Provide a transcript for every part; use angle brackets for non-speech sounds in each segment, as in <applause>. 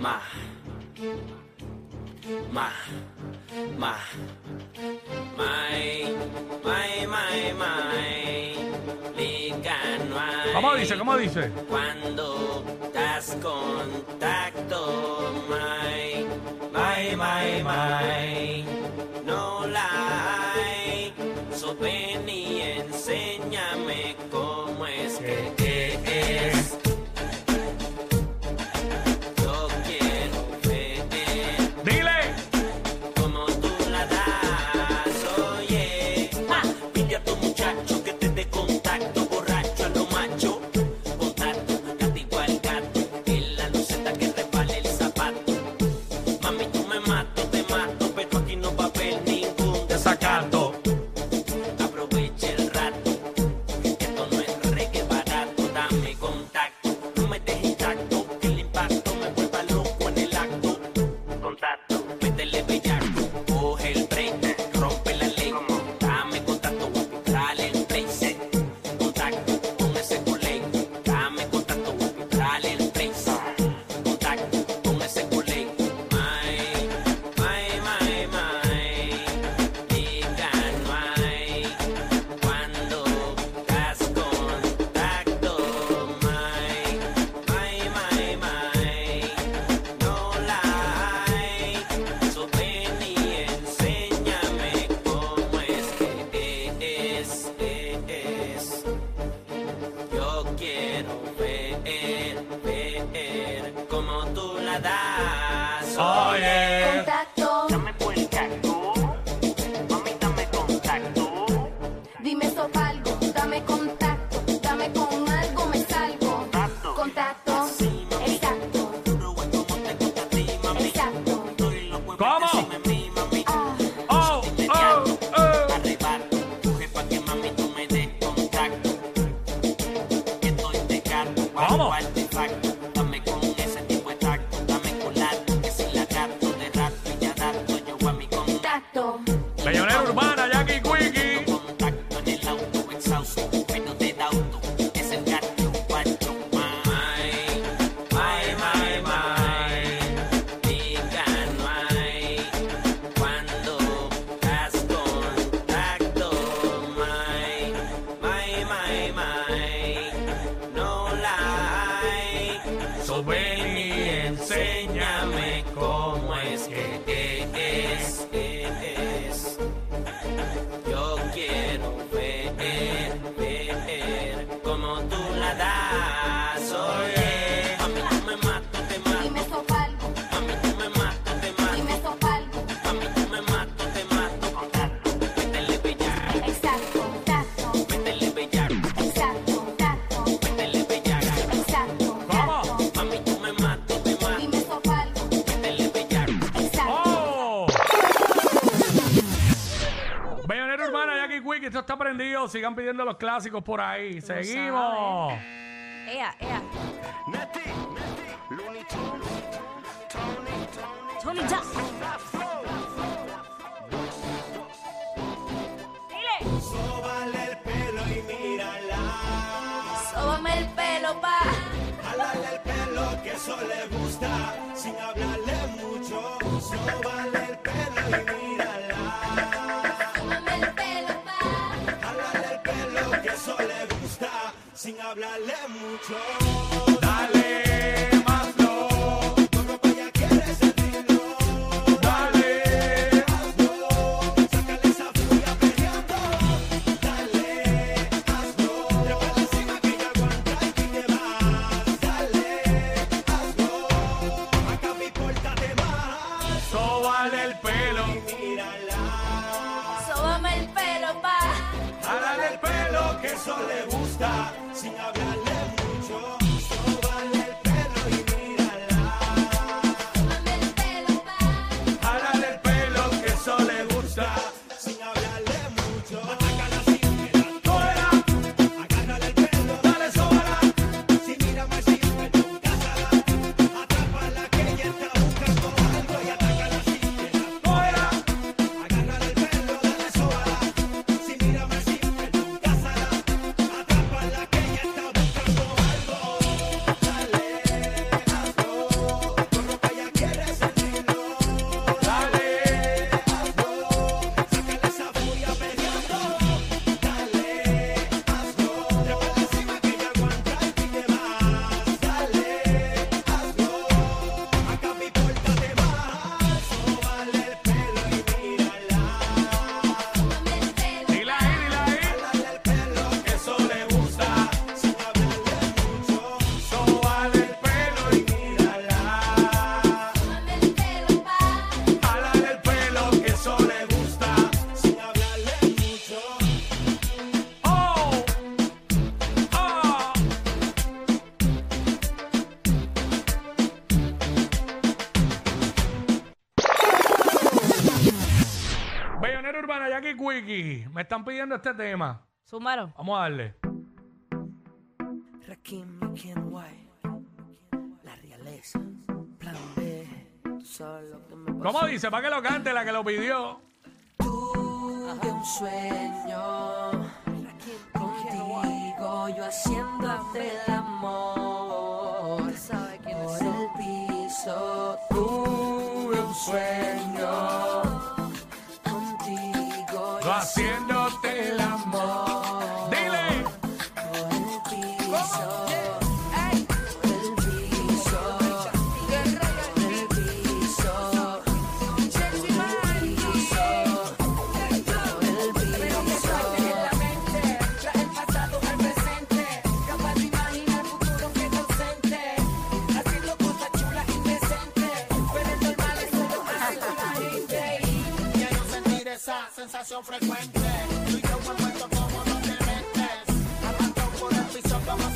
ma, ma, ma, mai, ¿Cómo dice? ¿Cómo dice? Cuando das contacto, no la hay, sopen y enséñame con sigan pidiendo los clásicos por ahí. Seguimos. El pelo y mírala. El pelo, pelo que eso le gusta, sin hablarle mucho. Joe. Me están pidiendo este tema. Súmalo. Vamos a darle. Rakim, la realeza, plan B, tú sabes lo que me pasó. ¿Cómo dice? Para que lo cante la que lo pidió. Tuve un sueño contigo, yo haciéndote el amor. Por el piso tuve un sueño contigo, Yo haciéndote esa sensación frecuente. Tú y yo vuelto como no te metes. Arrancado por el piso como.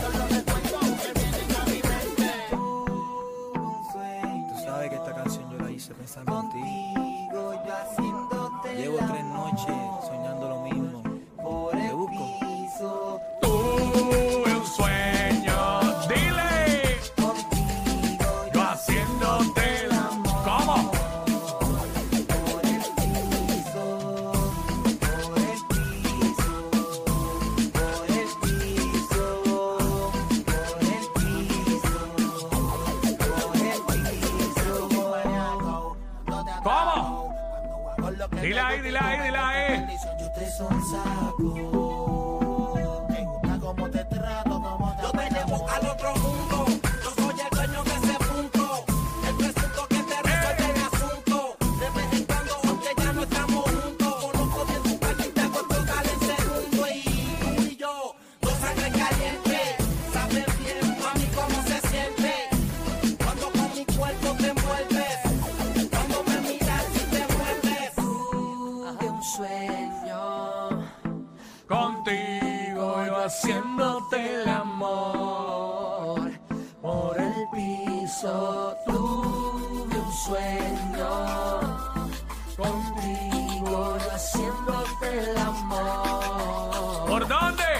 Solo recuerdo que vienen a mi mente. Tú sabes que esta canción yo la hice pensando en ti. Llevo tres noches Dile ahí, dile ahí, dile ahí. Dónde?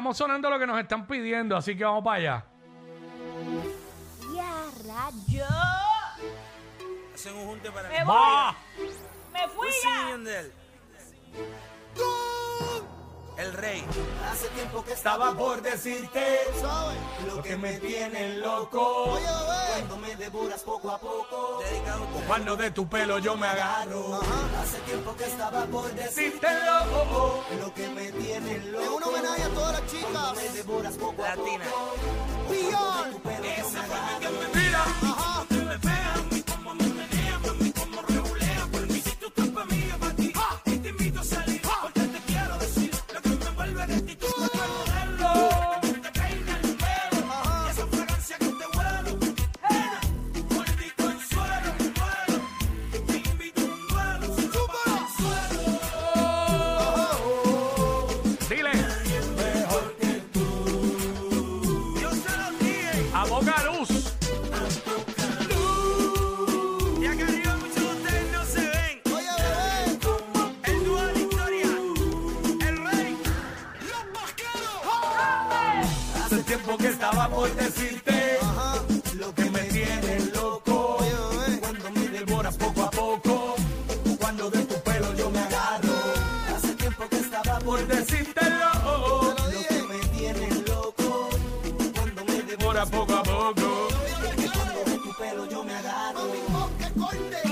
Estamos sonando lo que nos están pidiendo, así que vamos para allá. Ya, rayo. Hacen un junte para Me voy. ¡Va! Me fui ya. El rey. Hace tiempo que estaba por decirte lo que me tiene loco. Cuando me devoras poco a poco. Cuando de tu pelo yo me agarro. Hace tiempo que estaba por decirte lo que me tiene loco. Es un homenaje a todas las chicas. Me devoras poco a Latina. poco. Beyond. Cuando me devoras Devora poco a poco. De tu pelo yo me agarro. corte,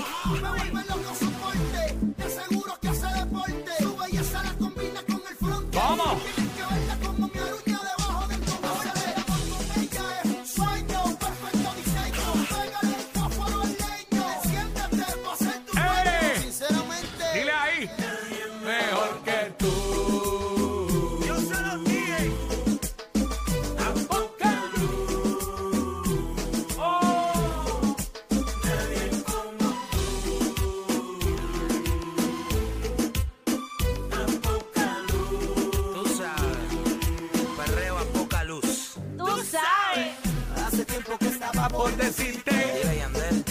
Hace tiempo que estaba por decirte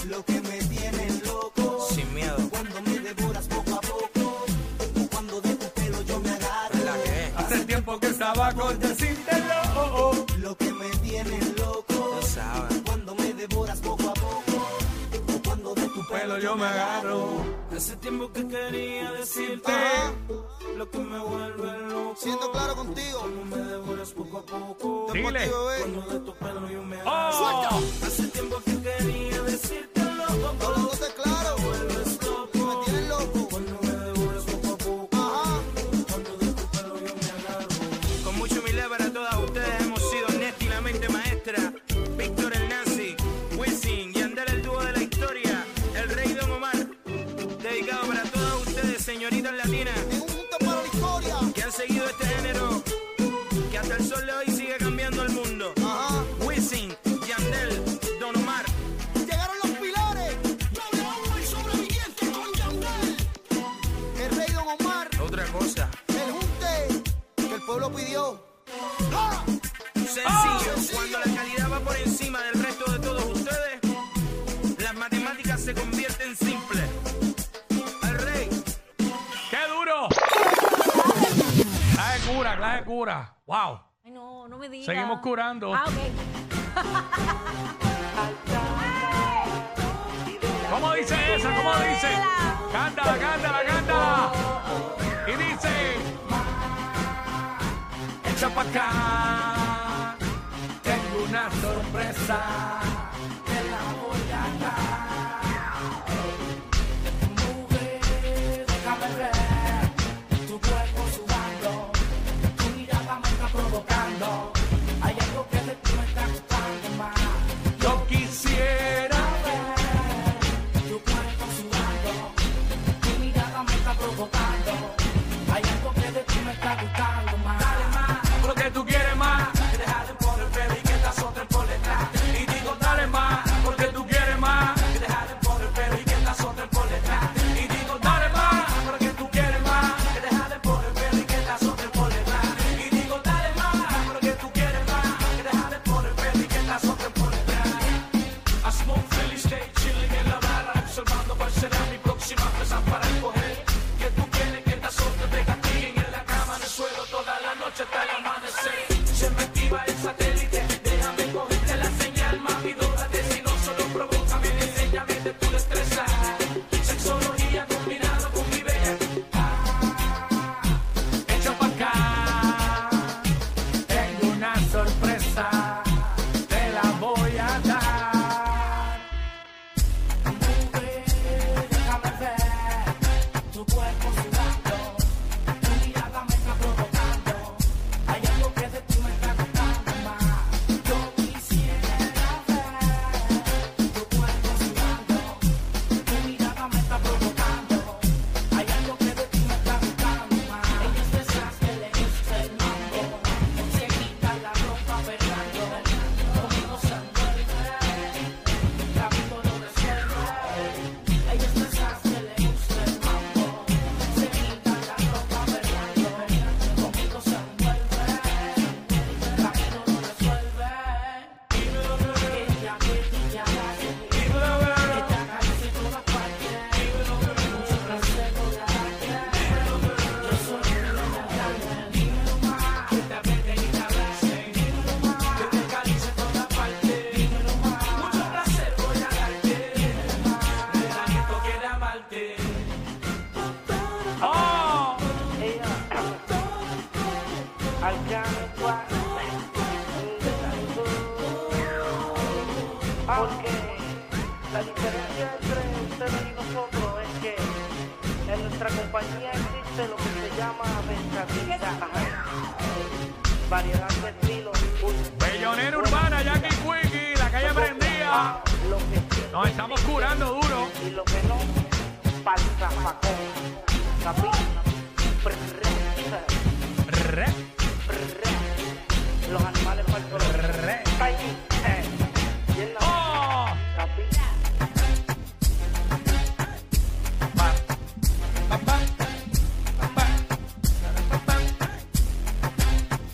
lo que me tiene loco. Sin miedo. Cuando me devoras poco a poco. O cuando de tu pelo yo me agarro. Hace tiempo que estaba por decirte. Lo que me tiene loco. Tú sabes. Cuando me devoras poco a poco. O cuando de tu pelo yo me agarro. Hace tiempo que quería decirte lo que me vuelve loco. Siendo claro contigo. Como me devoras poco a poco. Dile. Cuando de tu pelo yo me oh. Suelta. Hace tiempo que Seguimos curando. Ah, ok. <laughs> ¿Cómo dice eso? ¿Cómo dice? Cántala, cántala, cántala. Y dice: Echa para acá. Tengo una sorpresa. time. Nos estamos curando duro. Y lo que no, Los animales ¡Oh!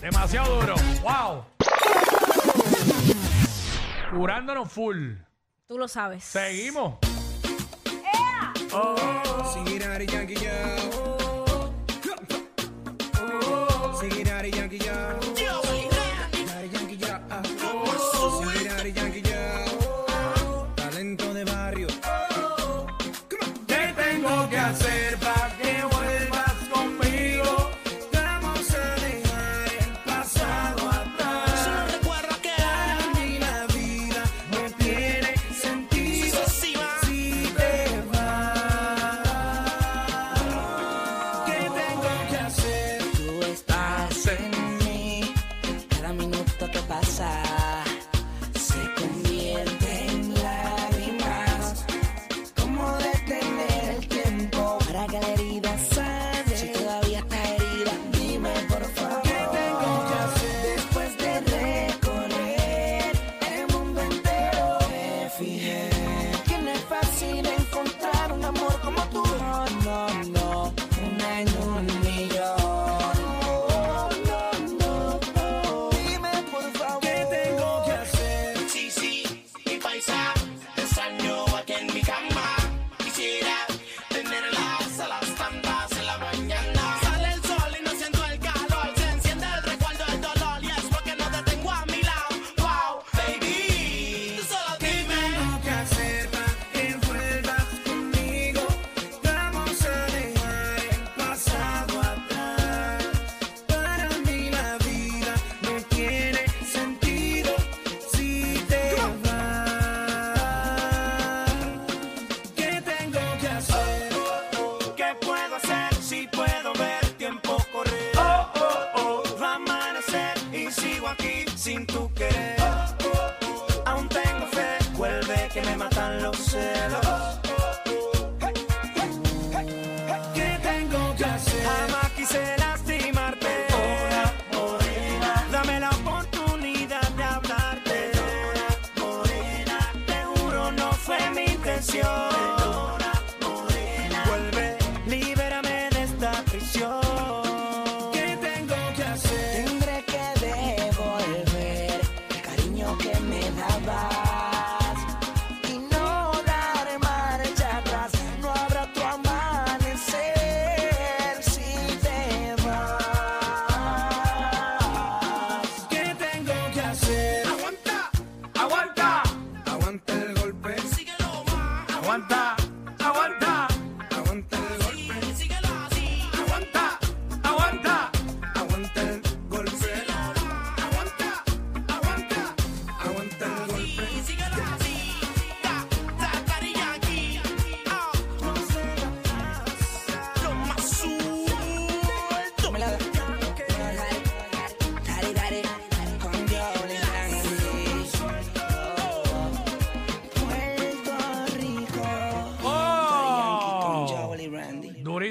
Demasiado duro. ¡Wow! Curándonos full. Tú lo sabes. Seguimos. ¡Ea! Oh. Sin ir a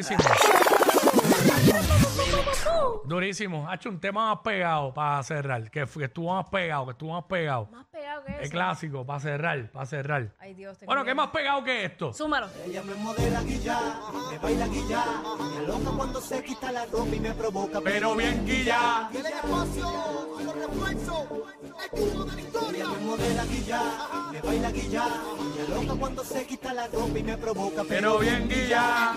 durísimo. durísimo. Ha hecho un tema más pegado para cerrar. Que, que estuvo más pegado, que estuvo más pegado. Más el clásico, para cerrar, para cerrar. Ay, Dios, te Bueno, ¿qué más pegado que esto? Súmalo. Ella me modela guilla, me baila guilla, me cuando se quita la y me provoca. Pero bien guilla. De la historia. Pero bien guilla.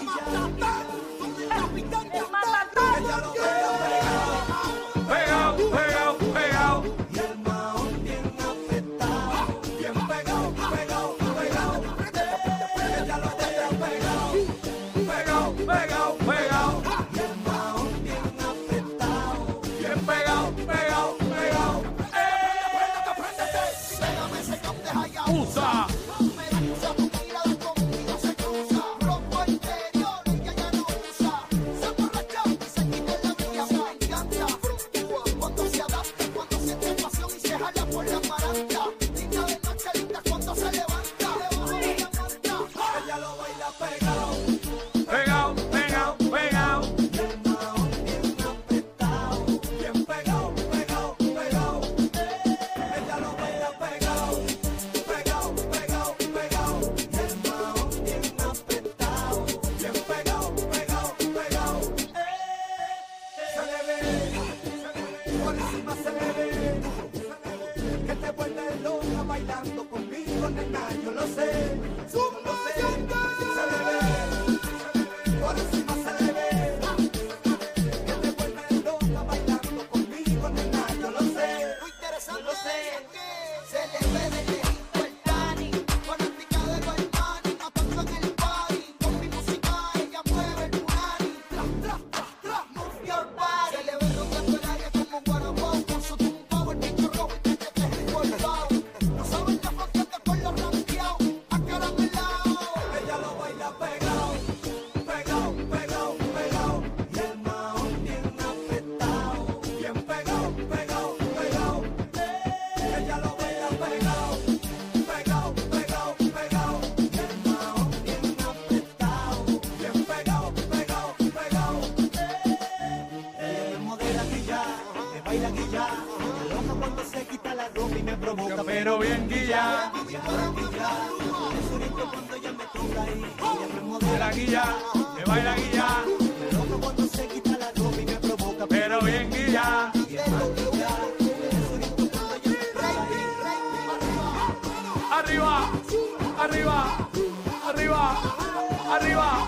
Arriba,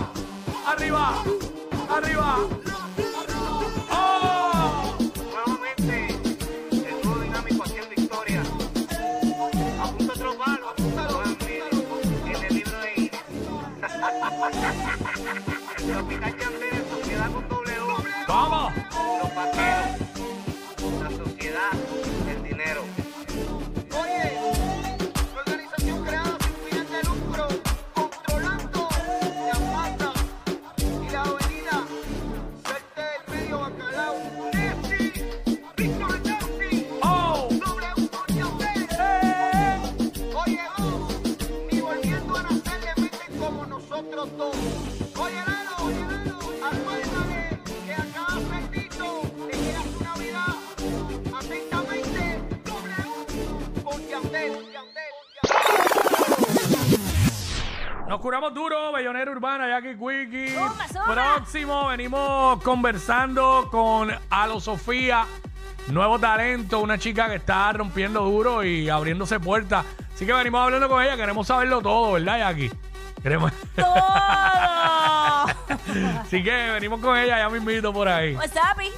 arriba, arriba. ¡Oh! Nuevamente, el dúo dinámico haciendo historia. Apunta otro palo, apúntalo en el libro de Guinness. Capitán Yandel en sociedad con U. ¡Vamos! Oye, Lalo, oye, Lalo, que Navidad. Atentamente, W con Yandel. Nos curamos duro, Bellonera Urbana, Jackie Quickie. Próximo, venimos conversando con Alo Sofía, nuevo talento, una chica que está rompiendo duro y abriéndose puertas. Así que venimos hablando con ella, queremos saberlo todo, ¿verdad, Jackie? Queremos. ¡Todo! <laughs> Así que venimos con ella, ya me invito por ahí. What's up, y?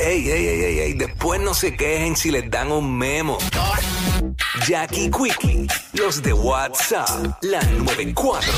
Ey, ey, ey, ey, ey, después no se quejen si les dan un memo. Jackie Quickie, los de WhatsApp, la 94.